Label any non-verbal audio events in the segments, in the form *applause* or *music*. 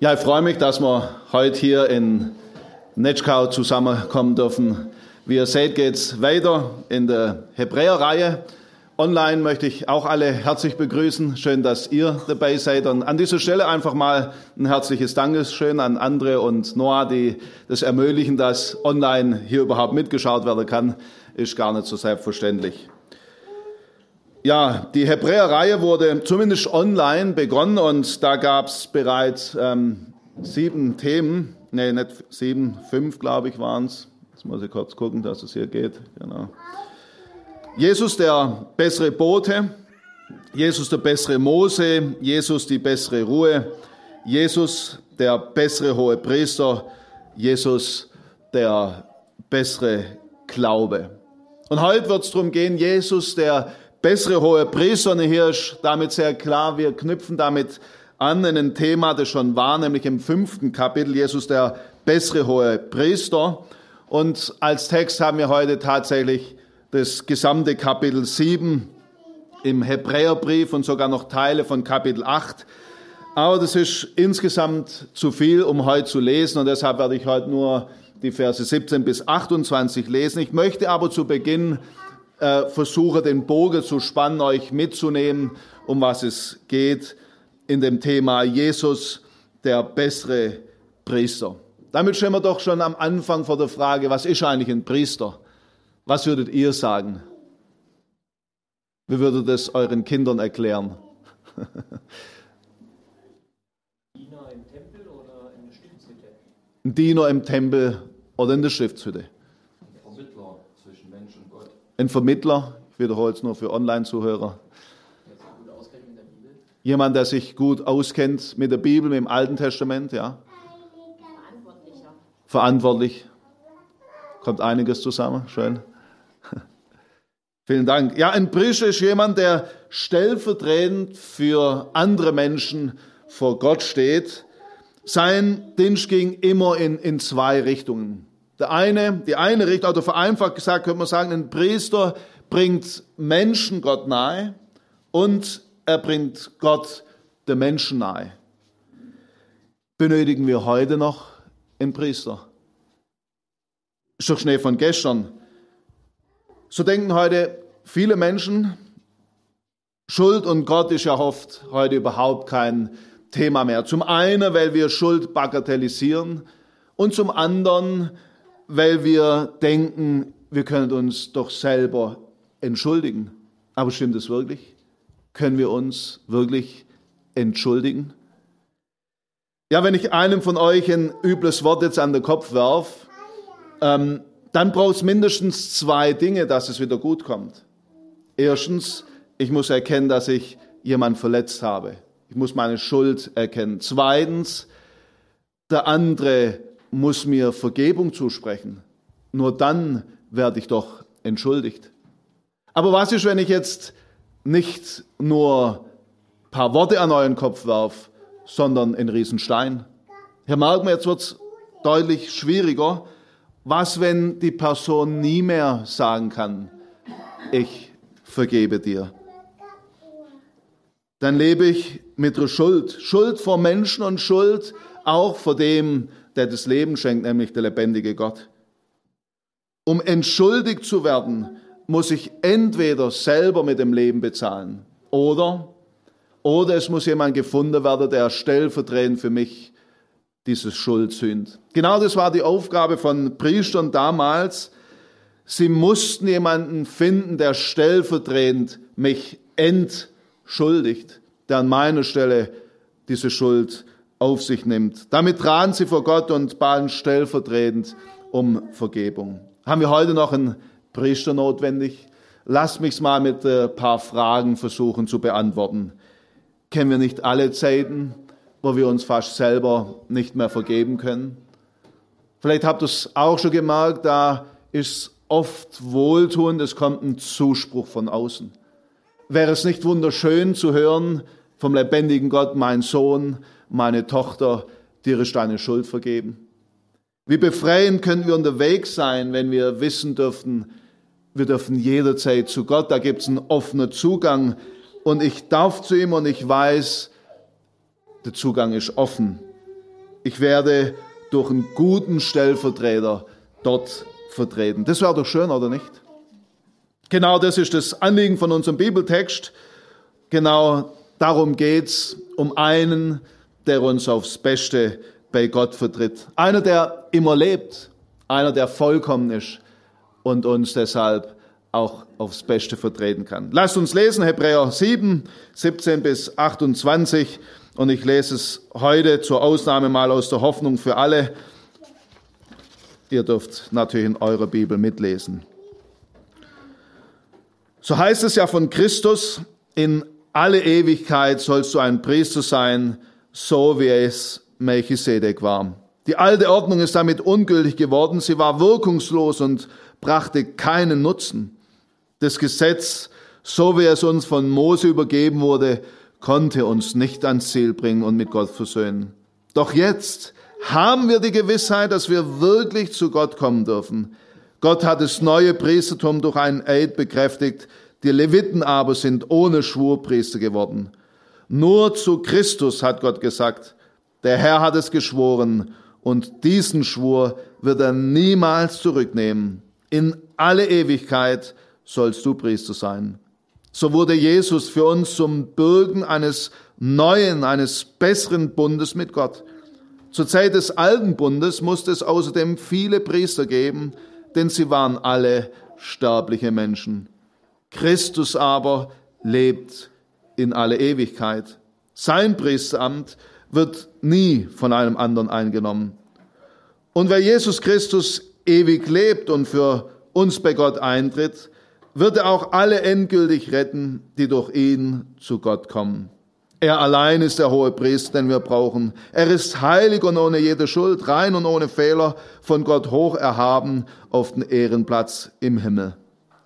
Ja, ich freue mich, dass wir heute hier in Netschkau zusammenkommen dürfen. Wie ihr seht, geht es weiter in der Hebräerreihe. Online möchte ich auch alle herzlich begrüßen. Schön, dass ihr dabei seid. Und an dieser Stelle einfach mal ein herzliches Dankeschön an Andre und Noah, die das ermöglichen, dass online hier überhaupt mitgeschaut werden kann. Ist gar nicht so selbstverständlich. Ja, die Hebräer-Reihe wurde zumindest online begonnen und da gab es bereits ähm, sieben Themen, nee, nicht sieben, fünf glaube ich waren es. Jetzt muss ich kurz gucken, dass es hier geht. Genau. Jesus der bessere Bote, Jesus der bessere Mose, Jesus die bessere Ruhe, Jesus der bessere hohe Priester, Jesus der bessere Glaube. Und heute wird es darum gehen, Jesus der bessere hohe Priester. Und ist damit sehr klar, wir knüpfen damit an in ein Thema, das schon war, nämlich im fünften Kapitel, Jesus der bessere hohe Priester. Und als Text haben wir heute tatsächlich das gesamte Kapitel 7 im Hebräerbrief und sogar noch Teile von Kapitel 8. Aber das ist insgesamt zu viel, um heute zu lesen und deshalb werde ich heute nur die Verse 17 bis 28 lesen. Ich möchte aber zu Beginn äh, versuche den Bogen zu spannen, euch mitzunehmen, um was es geht in dem Thema Jesus, der bessere Priester. Damit stehen wir doch schon am Anfang vor der Frage, was ist eigentlich ein Priester? Was würdet ihr sagen? Wie würdet ihr das euren Kindern erklären? Diener im Tempel oder in der Stiftshütte? Ein Diener im Tempel oder in der Stiftshütte. Ein Vermittler, ich wiederhole es nur für Online-Zuhörer. Jemand, der sich gut auskennt mit der Bibel, mit dem Alten Testament, ja. Verantwortlich. Kommt einiges zusammen, schön. *laughs* Vielen Dank. Ja, ein Priester ist jemand, der stellvertretend für andere Menschen vor Gott steht. Sein Dienst ging immer in, in zwei Richtungen. Der eine, die eine Richtung, oder vereinfacht gesagt könnte man sagen, ein Priester bringt Menschen Gott nahe und er bringt Gott der Menschen nahe. Benötigen wir heute noch einen Priester? Ist doch Schnee von gestern. So denken heute viele Menschen, Schuld und Gott ist ja oft heute überhaupt kein Thema mehr. Zum einen, weil wir Schuld bagatellisieren und zum anderen, weil wir denken, wir können uns doch selber entschuldigen. Aber stimmt es wirklich? Können wir uns wirklich entschuldigen? Ja, wenn ich einem von euch ein übles Wort jetzt an den Kopf werf, ähm, dann braucht es mindestens zwei Dinge, dass es wieder gut kommt. Erstens, ich muss erkennen, dass ich jemand verletzt habe. Ich muss meine Schuld erkennen. Zweitens, der andere muss mir Vergebung zusprechen. Nur dann werde ich doch entschuldigt. Aber was ist, wenn ich jetzt nicht nur ein paar Worte an euren Kopf werfe, sondern einen Riesenstein? Hier merken wir, jetzt wird es deutlich schwieriger. Was, wenn die Person nie mehr sagen kann, ich vergebe dir? Dann lebe ich mit der Schuld. Schuld vor Menschen und Schuld auch vor dem, der das Leben schenkt, nämlich der lebendige Gott. Um entschuldigt zu werden, muss ich entweder selber mit dem Leben bezahlen oder, oder es muss jemand gefunden werden, der stellvertretend für mich dieses Schuld sühnt. Genau das war die Aufgabe von Priestern damals. Sie mussten jemanden finden, der stellvertretend mich entschuldigt, der an meiner Stelle diese Schuld auf sich nimmt. Damit traten sie vor Gott und baten stellvertretend um Vergebung. Haben wir heute noch einen Priester notwendig? Lass mich's mal mit ein paar Fragen versuchen zu beantworten. Kennen wir nicht alle Zeiten, wo wir uns fast selber nicht mehr vergeben können? Vielleicht habt ihr es auch schon gemerkt, da ist oft wohltuend, es kommt ein Zuspruch von außen. Wäre es nicht wunderschön zu hören vom lebendigen Gott, mein Sohn, meine Tochter, dir ist deine Schuld vergeben. Wie befreiend können wir unterwegs sein, wenn wir wissen dürfen, wir dürfen jederzeit zu Gott, da gibt es einen offenen Zugang und ich darf zu ihm und ich weiß, der Zugang ist offen. Ich werde durch einen guten Stellvertreter dort vertreten. Das wäre doch schön, oder nicht? Genau das ist das Anliegen von unserem Bibeltext. Genau darum geht's, um einen, der uns aufs Beste bei Gott vertritt. Einer, der immer lebt, einer, der vollkommen ist und uns deshalb auch aufs Beste vertreten kann. Lasst uns lesen, Hebräer 7, 17 bis 28. Und ich lese es heute zur Ausnahme mal aus der Hoffnung für alle. Ihr dürft natürlich in eurer Bibel mitlesen. So heißt es ja von Christus, in alle Ewigkeit sollst du ein Priester sein, so wie es Melchisedek war. Die alte Ordnung ist damit ungültig geworden, sie war wirkungslos und brachte keinen Nutzen. Das Gesetz, so wie es uns von Mose übergeben wurde, konnte uns nicht ans Ziel bringen und mit Gott versöhnen. Doch jetzt haben wir die Gewissheit, dass wir wirklich zu Gott kommen dürfen. Gott hat das neue Priestertum durch einen Eid bekräftigt, die Leviten aber sind ohne Schwur Priester geworden. Nur zu Christus hat Gott gesagt, der Herr hat es geschworen und diesen Schwur wird er niemals zurücknehmen. In alle Ewigkeit sollst du Priester sein. So wurde Jesus für uns zum Bürgen eines neuen, eines besseren Bundes mit Gott. Zur Zeit des alten Bundes musste es außerdem viele Priester geben, denn sie waren alle sterbliche Menschen. Christus aber lebt in alle Ewigkeit. Sein Priesteramt wird nie von einem anderen eingenommen. Und wer Jesus Christus ewig lebt und für uns bei Gott eintritt, wird er auch alle endgültig retten, die durch ihn zu Gott kommen. Er allein ist der hohe Priester, den wir brauchen. Er ist heilig und ohne jede Schuld, rein und ohne Fehler, von Gott hoch erhaben auf den Ehrenplatz im Himmel.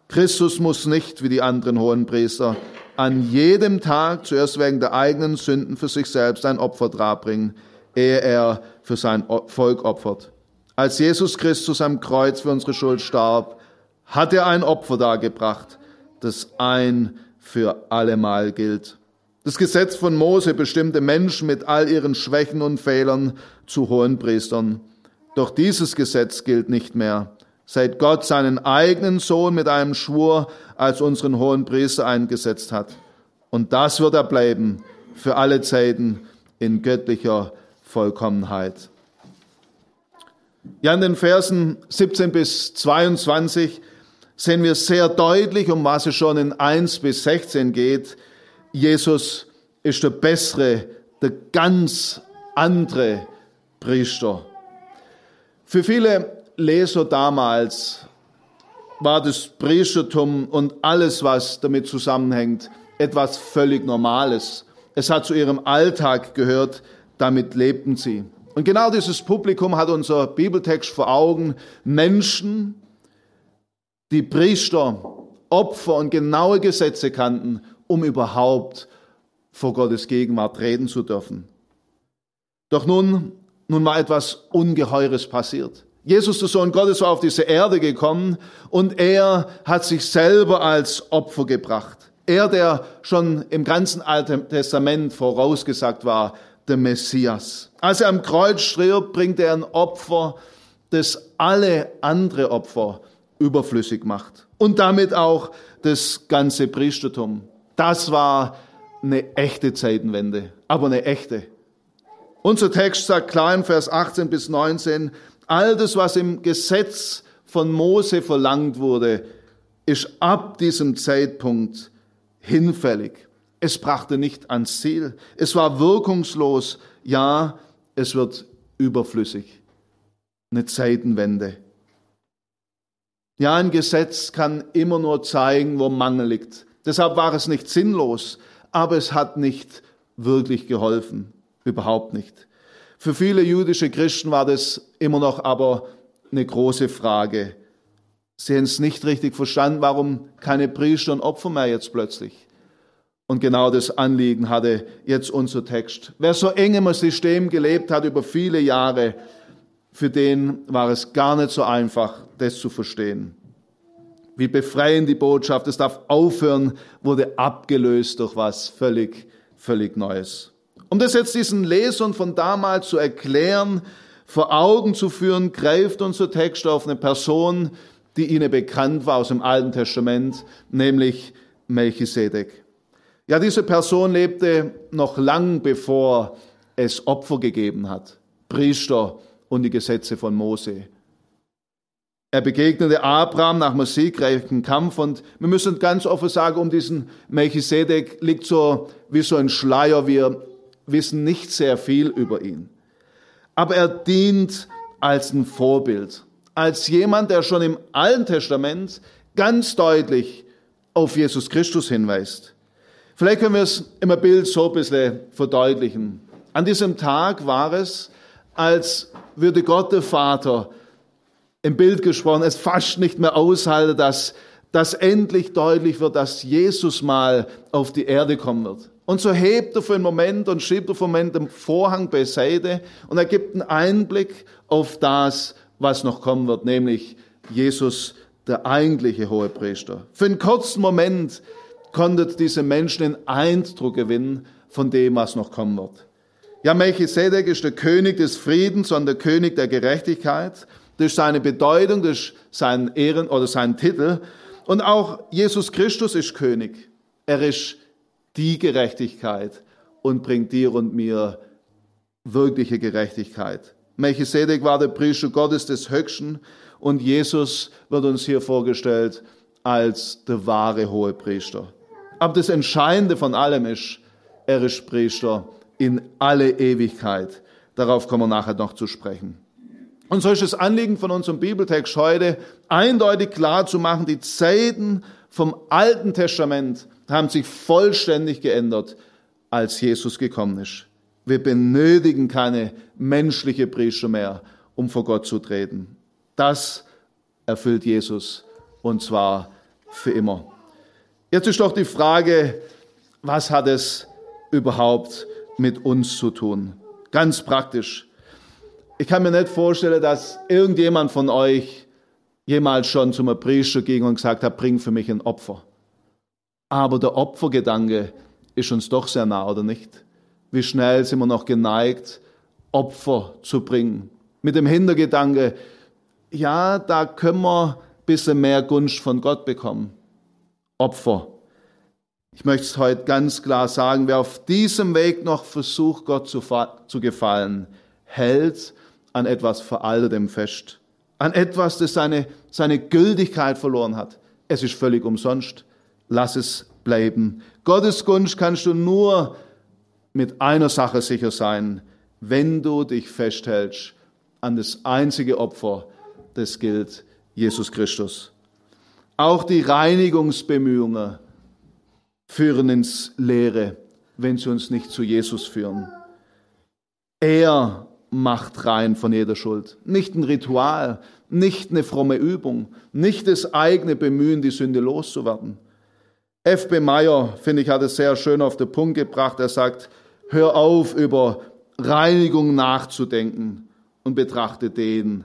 Christus muss nicht wie die anderen hohen Priester an jedem Tag zuerst wegen der eigenen Sünden für sich selbst ein Opfer darbringen, ehe er für sein Volk opfert. Als Jesus Christus am Kreuz für unsere Schuld starb, hat er ein Opfer dargebracht, das ein für allemal gilt. Das Gesetz von Mose bestimmte Menschen mit all ihren Schwächen und Fehlern zu hohen Priestern. Doch dieses Gesetz gilt nicht mehr seit Gott seinen eigenen Sohn mit einem Schwur als unseren hohen Priester eingesetzt hat. Und das wird er bleiben für alle Zeiten in göttlicher Vollkommenheit. Ja, in den Versen 17 bis 22 sehen wir sehr deutlich, um was es schon in 1 bis 16 geht. Jesus ist der bessere, der ganz andere Priester. Für viele Leser damals war das Priestertum und alles, was damit zusammenhängt, etwas völlig Normales. Es hat zu ihrem Alltag gehört, damit lebten sie. Und genau dieses Publikum hat unser Bibeltext vor Augen. Menschen, die Priester, Opfer und genaue Gesetze kannten, um überhaupt vor Gottes Gegenwart reden zu dürfen. Doch nun, nun war etwas Ungeheures passiert. Jesus, der Sohn Gottes, war auf diese Erde gekommen und er hat sich selber als Opfer gebracht. Er, der schon im ganzen Alten Testament vorausgesagt war, der Messias. Als er am Kreuz stirbt, bringt er ein Opfer, das alle andere Opfer überflüssig macht. Und damit auch das ganze Priestertum. Das war eine echte Zeitenwende, aber eine echte. Unser Text sagt klar in Vers 18 bis 19, all das, was im Gesetz von Mose verlangt wurde, ist ab diesem Zeitpunkt hinfällig. Es brachte nicht ans Ziel. Es war wirkungslos. Ja, es wird überflüssig. Eine Zeitenwende. Ja, ein Gesetz kann immer nur zeigen, wo Mangel liegt. Deshalb war es nicht sinnlos, aber es hat nicht wirklich geholfen. Überhaupt nicht. Für viele jüdische Christen war das immer noch aber eine große Frage. Sie haben es nicht richtig verstanden, warum keine Priester und Opfer mehr jetzt plötzlich. Und genau das Anliegen hatte jetzt unser Text. Wer so eng im System gelebt hat über viele Jahre, für den war es gar nicht so einfach, das zu verstehen. Wie befreiend die Botschaft, es darf aufhören, wurde abgelöst durch was völlig, völlig Neues. Um das jetzt diesen Lesern von damals zu erklären, vor Augen zu führen, greift unser Text auf eine Person, die ihnen bekannt war aus dem Alten Testament, nämlich Melchisedek. Ja, diese Person lebte noch lang bevor es Opfer gegeben hat, Priester und die Gesetze von Mose. Er begegnete Abraham nach einem siegreichen Kampf und wir müssen ganz offen sagen, um diesen Melchisedek liegt so wie so ein Schleier. Wir wissen nicht sehr viel über ihn. Aber er dient als ein Vorbild, als jemand, der schon im Alten Testament ganz deutlich auf Jesus Christus hinweist. Vielleicht können wir es im Bild so ein bisschen verdeutlichen. An diesem Tag war es, als würde Gott der Vater im Bild gesprochen, es fast nicht mehr aushalten, dass, dass endlich deutlich wird, dass Jesus mal auf die Erde kommen wird. Und so hebt er für einen Moment und schiebt er für einen Moment den Vorhang beiseite und er gibt einen Einblick auf das, was noch kommen wird, nämlich Jesus, der eigentliche Hohepriester. Für einen kurzen Moment konnten diese Menschen einen Eindruck gewinnen von dem, was noch kommen wird. Ja, Melchisedek ist der König des Friedens und der König der Gerechtigkeit durch seine Bedeutung, durch seinen Ehren oder seinen Titel. Und auch Jesus Christus ist König. Er ist die Gerechtigkeit und bringt dir und mir wirkliche Gerechtigkeit. Melchisedek war der Priester Gottes des Höchsten und Jesus wird uns hier vorgestellt als der wahre hohe Priester. Aber das Entscheidende von allem ist, er ist Priester in alle Ewigkeit. Darauf kommen wir nachher noch zu sprechen. Und so ist das Anliegen von unserem Bibeltext heute eindeutig klar zu machen, die Zeiten vom Alten Testament haben sich vollständig geändert, als Jesus gekommen ist. Wir benötigen keine menschliche Priester mehr, um vor Gott zu treten. Das erfüllt Jesus und zwar für immer. Jetzt ist doch die Frage, was hat es überhaupt mit uns zu tun? Ganz praktisch. Ich kann mir nicht vorstellen, dass irgendjemand von euch jemals schon zum Priester ging und gesagt hat, bring für mich ein Opfer. Aber der Opfergedanke ist uns doch sehr nah, oder nicht? Wie schnell sind wir noch geneigt, Opfer zu bringen? Mit dem Hintergedanke, ja, da können wir ein bisschen mehr Gunst von Gott bekommen. Opfer. Ich möchte es heute ganz klar sagen, wer auf diesem Weg noch versucht, Gott zu, zu gefallen, hält an etwas Veraltetem fest, an etwas, das seine, seine Gültigkeit verloren hat. Es ist völlig umsonst. Lass es bleiben. Gottes Gunst kannst du nur mit einer Sache sicher sein, wenn du dich festhältst an das einzige Opfer, das gilt, Jesus Christus. Auch die Reinigungsbemühungen führen ins Leere, wenn sie uns nicht zu Jesus führen. Er macht rein von jeder Schuld. Nicht ein Ritual, nicht eine fromme Übung, nicht das eigene Bemühen, die Sünde loszuwerden. F.B. Meyer, finde ich, hat es sehr schön auf den Punkt gebracht. Er sagt, hör auf, über Reinigung nachzudenken und betrachte den,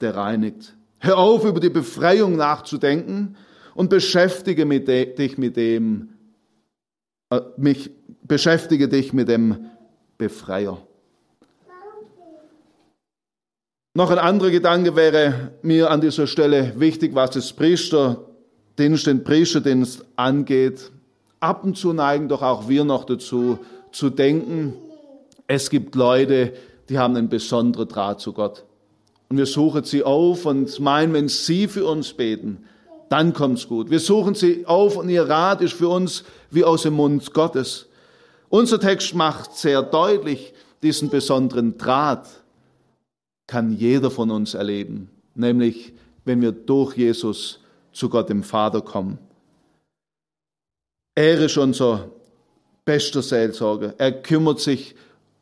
der reinigt. Hör auf, über die Befreiung nachzudenken und beschäftige mit dich mit dem, äh, mich, beschäftige dich mit dem Befreier. Noch ein anderer Gedanke wäre mir an dieser Stelle wichtig, was das Priesterdienst, den Priesterdienst angeht. Ab und zu neigen doch auch wir noch dazu, zu denken, es gibt Leute, die haben einen besonderen Draht zu Gott. Und wir suchen sie auf und meinen, wenn sie für uns beten, dann kommt's gut. Wir suchen sie auf und ihr Rat ist für uns wie aus dem Mund Gottes. Unser Text macht sehr deutlich diesen besonderen Draht kann jeder von uns erleben, nämlich wenn wir durch Jesus zu Gott dem Vater kommen. Er ist unser bester Seelsorger. Er kümmert sich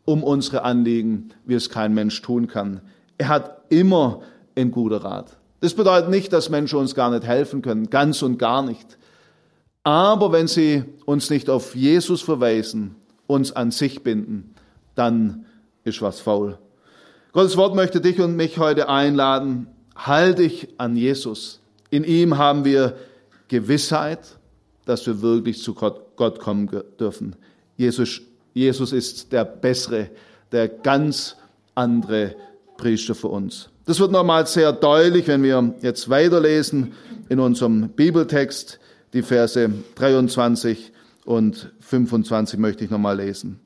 um unsere Anliegen, wie es kein Mensch tun kann. Er hat immer einen guten Rat. Das bedeutet nicht, dass Menschen uns gar nicht helfen können, ganz und gar nicht. Aber wenn sie uns nicht auf Jesus verweisen, uns an sich binden, dann ist was faul. Gottes Wort möchte dich und mich heute einladen. Halt dich an Jesus. In ihm haben wir Gewissheit, dass wir wirklich zu Gott, kommen dürfen. Jesus Jesus ist der bessere, der ganz andere Priester für uns. Das wird nochmal sehr deutlich, wenn wir jetzt weiterlesen in unserem Bibeltext, die Verse 23 und 25 möchte ich nochmal lesen.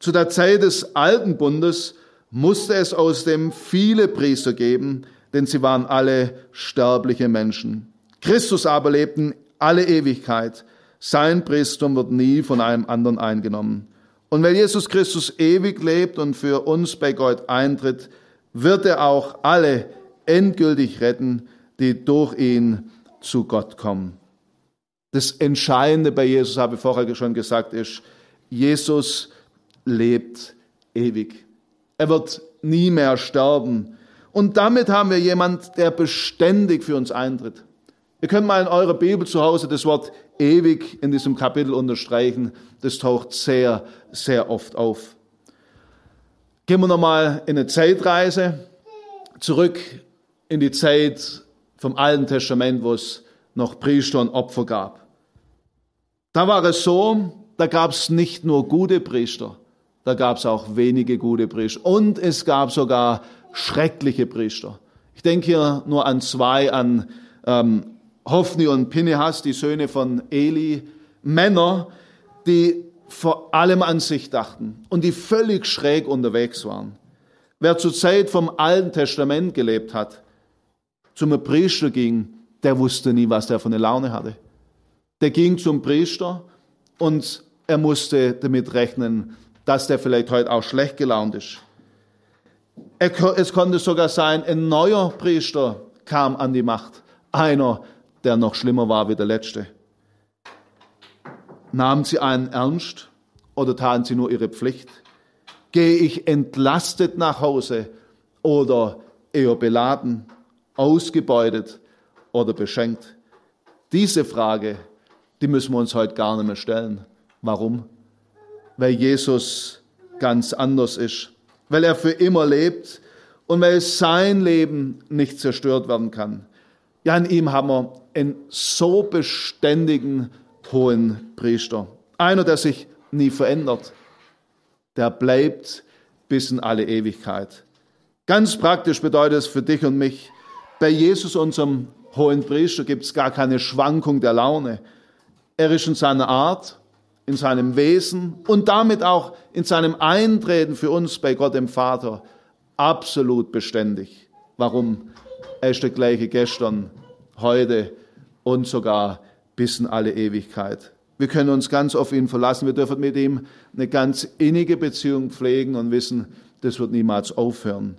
Zu der Zeit des alten Bundes musste es aus dem viele Priester geben, denn sie waren alle sterbliche Menschen. Christus aber lebt in alle Ewigkeit. Sein Priestum wird nie von einem anderen eingenommen. Und weil Jesus Christus ewig lebt und für uns bei Gott eintritt, wird er auch alle endgültig retten, die durch ihn zu Gott kommen. Das Entscheidende bei Jesus, habe ich vorher schon gesagt, ist, Jesus lebt ewig. Er wird nie mehr sterben. Und damit haben wir jemand, der beständig für uns eintritt. Ihr könnt mal in eurer Bibel zu Hause das Wort ewig in diesem Kapitel unterstreichen. Das taucht sehr, sehr oft auf. Gehen wir nochmal in eine Zeitreise zurück in die Zeit vom Alten Testament, wo es noch Priester und Opfer gab. Da war es so, da gab es nicht nur gute Priester, da gab es auch wenige gute Priester und es gab sogar schreckliche Priester. Ich denke hier nur an zwei, an ähm, Hophni und Pinehas, die Söhne von Eli, Männer, die vor allem an sich dachten und die völlig schräg unterwegs waren. Wer zur Zeit vom Alten Testament gelebt hat, zum Priester ging, der wusste nie, was der für eine Laune hatte. Der ging zum Priester und er musste damit rechnen, dass der vielleicht heute auch schlecht gelaunt ist. Es konnte sogar sein, ein neuer Priester kam an die Macht. Einer, der noch schlimmer war wie der letzte. Nahmen sie einen ernst oder taten sie nur ihre Pflicht? Gehe ich entlastet nach Hause oder eher beladen, ausgebeutet oder beschenkt? Diese Frage, die müssen wir uns heute gar nicht mehr stellen. Warum? Weil Jesus ganz anders ist, weil er für immer lebt und weil sein Leben nicht zerstört werden kann. Ja, in ihm haben wir einen so beständigen hohen Priester. Einer, der sich nie verändert. Der bleibt bis in alle Ewigkeit. Ganz praktisch bedeutet es für dich und mich, bei Jesus, unserem hohen Priester, gibt es gar keine Schwankung der Laune. Er ist in seiner Art, in seinem Wesen und damit auch in seinem Eintreten für uns bei Gott dem Vater absolut beständig. Warum? Er ist der gleiche gestern, heute und sogar bis in alle Ewigkeit. Wir können uns ganz auf ihn verlassen. Wir dürfen mit ihm eine ganz innige Beziehung pflegen und wissen, das wird niemals aufhören.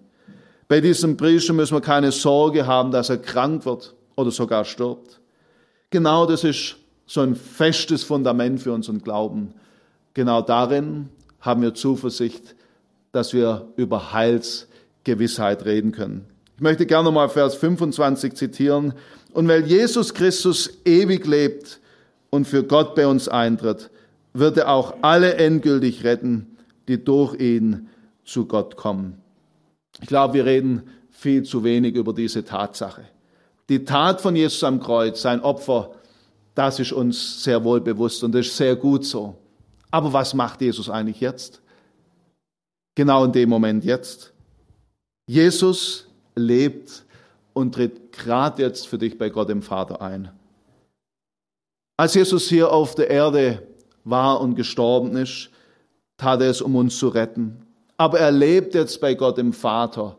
Bei diesem Priester müssen wir keine Sorge haben, dass er krank wird oder sogar stirbt. Genau das ist so ein festes Fundament für unseren Glauben. Genau darin haben wir Zuversicht, dass wir über Heilsgewissheit reden können. Ich möchte gerne mal Vers 25 zitieren. Und weil Jesus Christus ewig lebt und für Gott bei uns eintritt, wird er auch alle endgültig retten, die durch ihn zu Gott kommen. Ich glaube, wir reden viel zu wenig über diese Tatsache. Die Tat von Jesus am Kreuz, sein Opfer, das ist uns sehr wohl bewusst und das ist sehr gut so. Aber was macht Jesus eigentlich jetzt? Genau in dem Moment jetzt. Jesus lebt und tritt gerade jetzt für dich bei Gott dem Vater ein. Als Jesus hier auf der Erde war und gestorben ist, tat er es, um uns zu retten. Aber er lebt jetzt bei Gott dem Vater,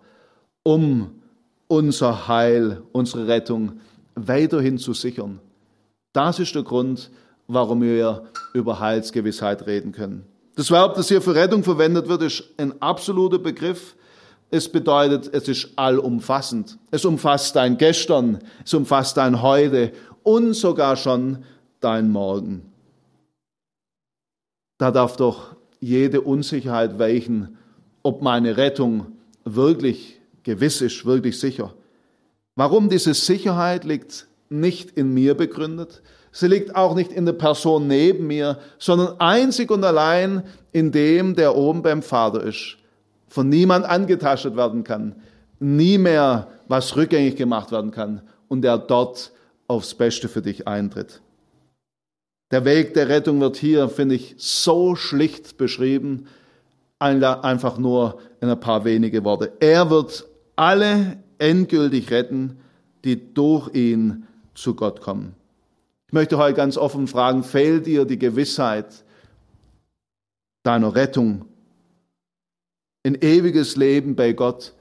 um unser Heil, unsere Rettung weiterhin zu sichern. Das ist der Grund, warum wir über Heilsgewissheit reden können. Das Verb, das hier für Rettung verwendet wird, ist ein absoluter Begriff. Es bedeutet, es ist allumfassend. Es umfasst dein Gestern, es umfasst dein Heute und sogar schon dein Morgen. Da darf doch jede Unsicherheit weichen, ob meine Rettung wirklich gewiss ist, wirklich sicher. Warum diese Sicherheit liegt nicht in mir begründet, sie liegt auch nicht in der Person neben mir, sondern einzig und allein in dem, der oben beim Vater ist von niemand angetastet werden kann, nie mehr was rückgängig gemacht werden kann und der dort aufs Beste für dich eintritt. Der Weg der Rettung wird hier, finde ich, so schlicht beschrieben, einfach nur in ein paar wenige Worte. Er wird alle endgültig retten, die durch ihn zu Gott kommen. Ich möchte heute ganz offen fragen, fehlt dir die Gewissheit deiner Rettung in ewiges Leben bei Gott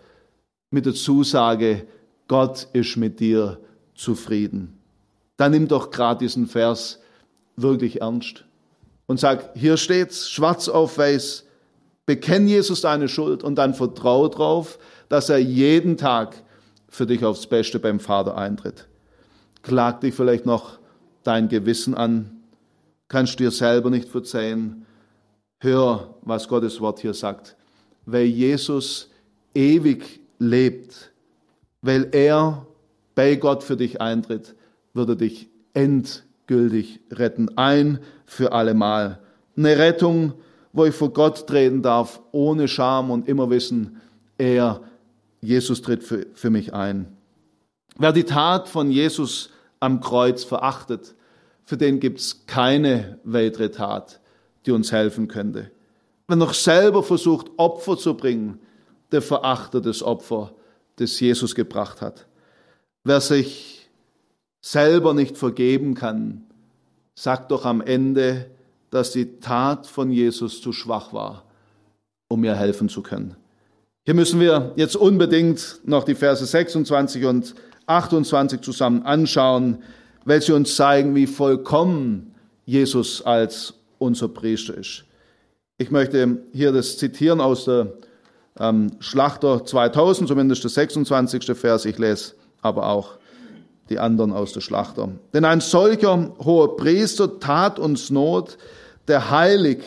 mit der Zusage, Gott ist mit dir zufrieden? Dann nimm doch gerade diesen Vers wirklich ernst und sag, hier steht's schwarz auf weiß, bekenn Jesus deine Schuld und dann vertrau darauf, dass er jeden Tag für dich aufs Beste beim Vater eintritt. Klag dich vielleicht noch dein Gewissen an, kannst dir selber nicht verzeihen. Hör, was Gottes Wort hier sagt. Weil Jesus ewig lebt, weil er bei Gott für dich eintritt, wird er dich endgültig retten. Ein für allemal. Eine Rettung, wo ich vor Gott treten darf, ohne Scham und immer wissen, er, Jesus tritt für, für mich ein. Wer die Tat von Jesus am Kreuz verachtet, für den gibt es keine weitere Tat, die uns helfen könnte. Wer noch selber versucht, Opfer zu bringen, der verachtet das Opfer, das Jesus gebracht hat. Wer sich selber nicht vergeben kann, sagt doch am Ende, dass die Tat von Jesus zu schwach war, um mir helfen zu können. Hier müssen wir jetzt unbedingt noch die Verse 26 und 28 zusammen anschauen, weil sie uns zeigen, wie vollkommen Jesus als unser Priester ist. Ich möchte hier das zitieren aus der ähm, Schlachter 2000, zumindest der 26. Vers. Ich lese aber auch die anderen aus der Schlachter. Denn ein solcher hoher Priester tat uns Not, der heilig,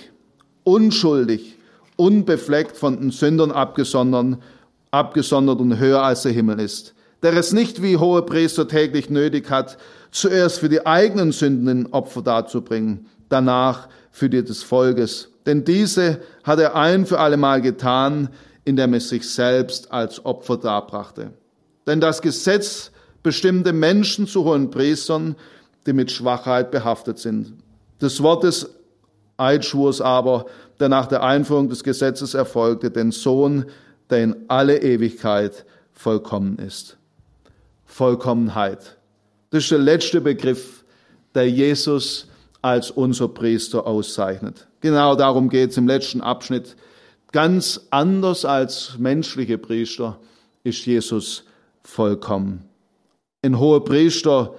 unschuldig, unbefleckt von den Sündern abgesondert, abgesondert und höher als der Himmel ist der es nicht wie hohe Priester täglich nötig hat, zuerst für die eigenen Sünden ein Opfer darzubringen, danach für die des Volkes. Denn diese hat er ein für allemal getan, indem er sich selbst als Opfer darbrachte. Denn das Gesetz bestimmte Menschen zu hohen Priestern, die mit Schwachheit behaftet sind. Das Wort des Eidschwurs aber, der nach der Einführung des Gesetzes erfolgte, den Sohn, der in alle Ewigkeit vollkommen ist. Vollkommenheit. Das ist der letzte Begriff, der Jesus als unser Priester auszeichnet. Genau darum geht es im letzten Abschnitt. Ganz anders als menschliche Priester ist Jesus vollkommen. Ein hoher Priester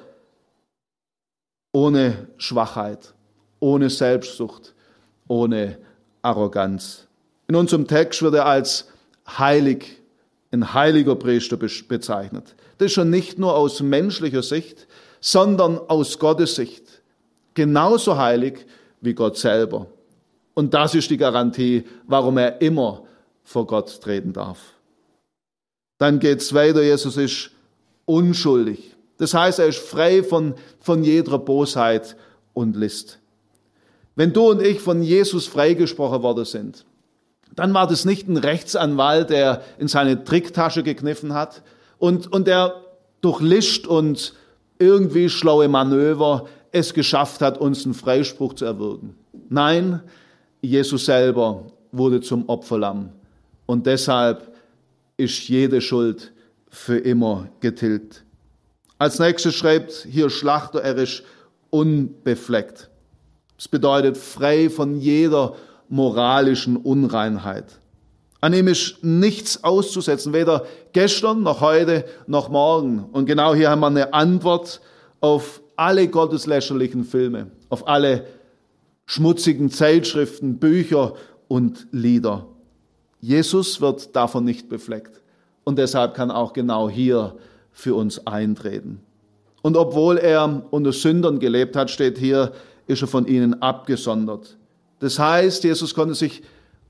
ohne Schwachheit, ohne Selbstsucht, ohne Arroganz. In unserem Text wird er als heilig, ein heiliger Priester bezeichnet. Das ist schon nicht nur aus menschlicher Sicht, sondern aus Gottes Sicht. Genauso heilig wie Gott selber. Und das ist die Garantie, warum er immer vor Gott treten darf. Dann geht es weiter, Jesus ist unschuldig. Das heißt, er ist frei von, von jeder Bosheit und List. Wenn du und ich von Jesus freigesprochen worden sind, dann war das nicht ein Rechtsanwalt, der in seine Tricktasche gekniffen hat, und, und der durch Licht und irgendwie schlaue Manöver es geschafft hat, uns einen Freispruch zu erwirken. Nein, Jesus selber wurde zum Opferlamm. Und deshalb ist jede Schuld für immer getilgt. Als nächstes schreibt hier Schlachter, er ist unbefleckt. Das bedeutet frei von jeder moralischen Unreinheit. An ihm ist nichts auszusetzen, weder gestern noch heute noch morgen. Und genau hier haben wir eine Antwort auf alle gotteslächerlichen Filme, auf alle schmutzigen Zeitschriften, Bücher und Lieder. Jesus wird davon nicht befleckt. Und deshalb kann auch genau hier für uns eintreten. Und obwohl er unter Sündern gelebt hat, steht hier, ist er von ihnen abgesondert. Das heißt, Jesus konnte sich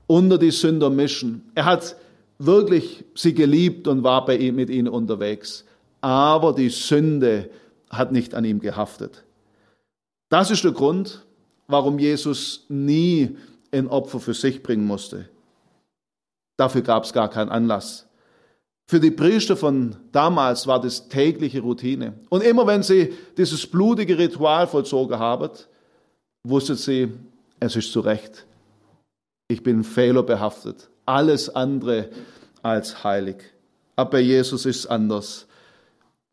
unter die Sünder mischen. Er hat wirklich sie geliebt und war bei ihm, mit ihnen unterwegs. Aber die Sünde hat nicht an ihm gehaftet. Das ist der Grund, warum Jesus nie ein Opfer für sich bringen musste. Dafür gab es gar keinen Anlass. Für die Priester von damals war das tägliche Routine. Und immer wenn sie dieses blutige Ritual vollzogen haben, wusste sie, es ist zu Recht. Ich bin fehlerbehaftet. Alles andere als heilig. Aber bei Jesus ist es anders.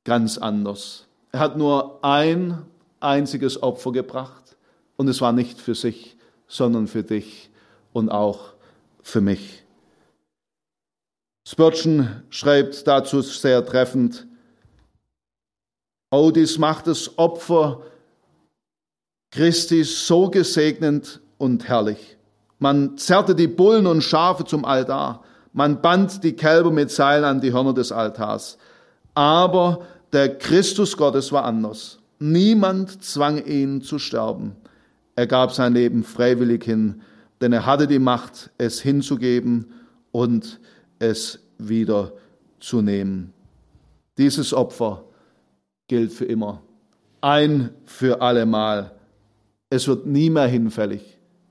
Ganz anders. Er hat nur ein einziges Opfer gebracht. Und es war nicht für sich, sondern für dich und auch für mich. Spurgeon schreibt dazu sehr treffend, Oh, dies macht das Opfer Christi so gesegnend und herrlich. Man zerrte die Bullen und Schafe zum Altar. Man band die Kälber mit Seilen an die Hörner des Altars. Aber der Christus Gottes war anders. Niemand zwang ihn zu sterben. Er gab sein Leben freiwillig hin, denn er hatte die Macht, es hinzugeben und es wieder zu nehmen. Dieses Opfer gilt für immer. Ein für allemal. Es wird nie mehr hinfällig.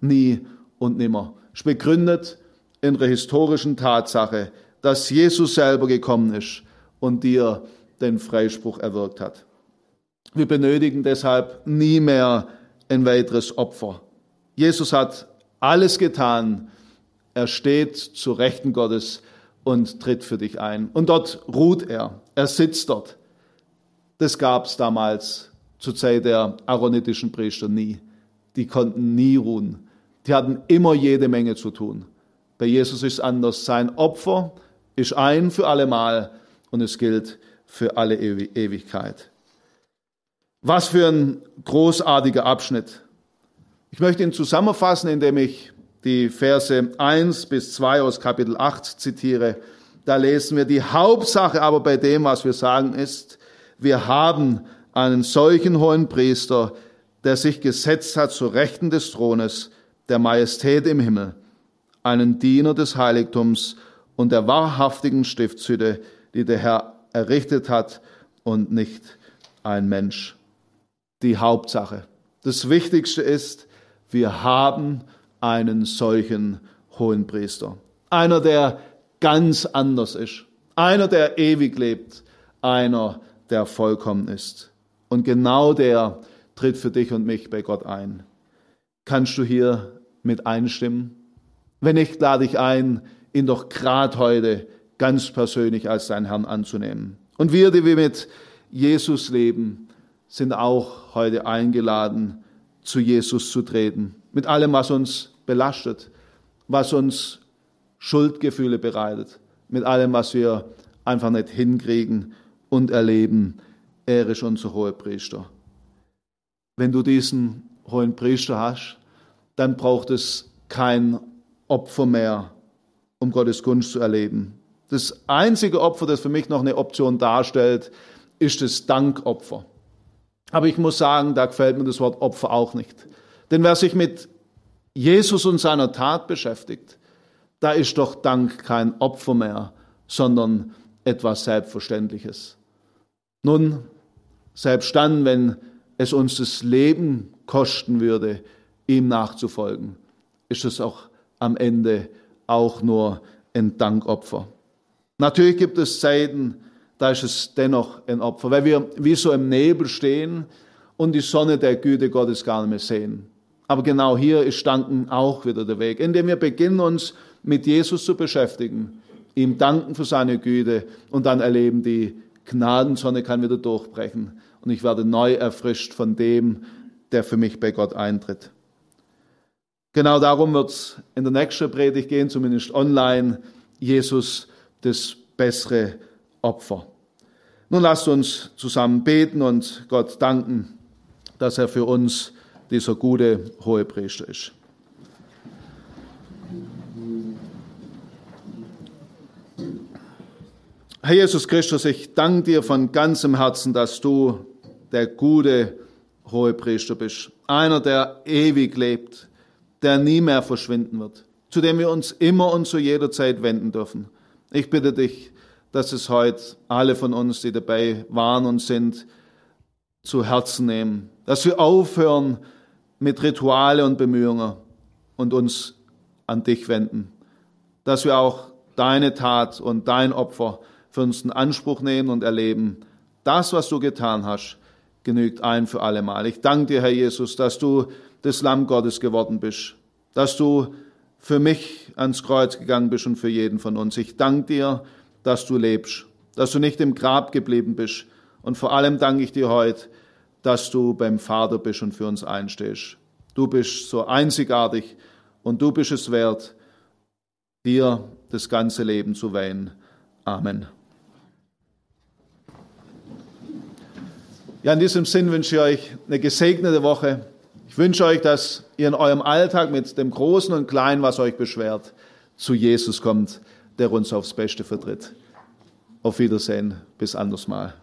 Nie und nimmer. Es begründet in der historischen Tatsache, dass Jesus selber gekommen ist und dir den Freispruch erwirkt hat. Wir benötigen deshalb nie mehr ein weiteres Opfer. Jesus hat alles getan. Er steht zu Rechten Gottes und tritt für dich ein. Und dort ruht er. Er sitzt dort. Das gab es damals zur Zeit der aaronitischen Priester nie. Die konnten nie ruhen. Die hatten immer jede Menge zu tun. Bei Jesus ist es anders. Sein Opfer ist ein für allemal und es gilt für alle Ewigkeit. Was für ein großartiger Abschnitt. Ich möchte ihn zusammenfassen, indem ich die Verse 1 bis 2 aus Kapitel 8 zitiere. Da lesen wir, die Hauptsache aber bei dem, was wir sagen, ist, wir haben einen solchen hohen Priester, der sich gesetzt hat zu Rechten des Thrones, der Majestät im Himmel, einen Diener des Heiligtums und der wahrhaftigen Stiftshütte, die der Herr errichtet hat und nicht ein Mensch. Die Hauptsache. Das Wichtigste ist, wir haben einen solchen hohen Priester. Einer, der ganz anders ist. Einer, der ewig lebt. Einer, der vollkommen ist. Und genau der tritt für dich und mich bei Gott ein. Kannst du hier mit einstimmen? Wenn nicht, lade ich ein, ihn doch gerade heute ganz persönlich als deinen Herrn anzunehmen. Und wir, die wir mit Jesus leben, sind auch heute eingeladen, zu Jesus zu treten. Mit allem, was uns belastet, was uns Schuldgefühle bereitet, mit allem, was wir einfach nicht hinkriegen und erleben. Er ist unser hoher Priester. Wenn du diesen hohen Priester hast, dann braucht es kein Opfer mehr, um Gottes Gunst zu erleben. Das einzige Opfer, das für mich noch eine Option darstellt, ist das Dankopfer. Aber ich muss sagen, da gefällt mir das Wort Opfer auch nicht. Denn wer sich mit Jesus und seiner Tat beschäftigt, da ist doch Dank kein Opfer mehr, sondern etwas Selbstverständliches. Nun, selbst dann, wenn es uns das Leben kosten würde, ihm nachzufolgen, ist es auch am Ende auch nur ein Dankopfer. Natürlich gibt es Zeiten, da ist es dennoch ein Opfer, weil wir wie so im Nebel stehen und die Sonne der Güte Gottes gar nicht mehr sehen. Aber genau hier ist Danken auch wieder der Weg, indem wir beginnen, uns mit Jesus zu beschäftigen, ihm danken für seine Güte und dann erleben, die Gnadensonne kann wieder durchbrechen und ich werde neu erfrischt von dem, der für mich bei Gott eintritt. Genau darum wird es in der nächsten Predigt gehen, zumindest online, Jesus das bessere Opfer. Nun lasst uns zusammen beten und Gott danken, dass er für uns dieser gute hohe Priester ist. Herr Jesus Christus, ich danke dir von ganzem Herzen, dass du der gute hohe Priester bist. Einer, der ewig lebt, der nie mehr verschwinden wird, zu dem wir uns immer und zu jeder Zeit wenden dürfen. Ich bitte dich, dass es heute alle von uns, die dabei waren und sind, zu Herzen nehmen. Dass wir aufhören mit Rituale und Bemühungen und uns an dich wenden. Dass wir auch deine Tat und dein Opfer für uns in Anspruch nehmen und erleben, das, was du getan hast, genügt ein für alle Mal. Ich danke dir, Herr Jesus, dass du das Lamm Gottes geworden bist, dass du für mich ans Kreuz gegangen bist und für jeden von uns. Ich danke dir, dass du lebst, dass du nicht im Grab geblieben bist. Und vor allem danke ich dir heute, dass du beim Vater bist und für uns einstehst. Du bist so einzigartig und du bist es wert, dir das ganze Leben zu weihen. Amen. Ja, in diesem Sinn wünsche ich euch eine gesegnete Woche. Ich wünsche euch, dass ihr in eurem Alltag mit dem Großen und Kleinen, was euch beschwert, zu Jesus kommt, der uns aufs Beste vertritt. Auf Wiedersehen, bis andersmal.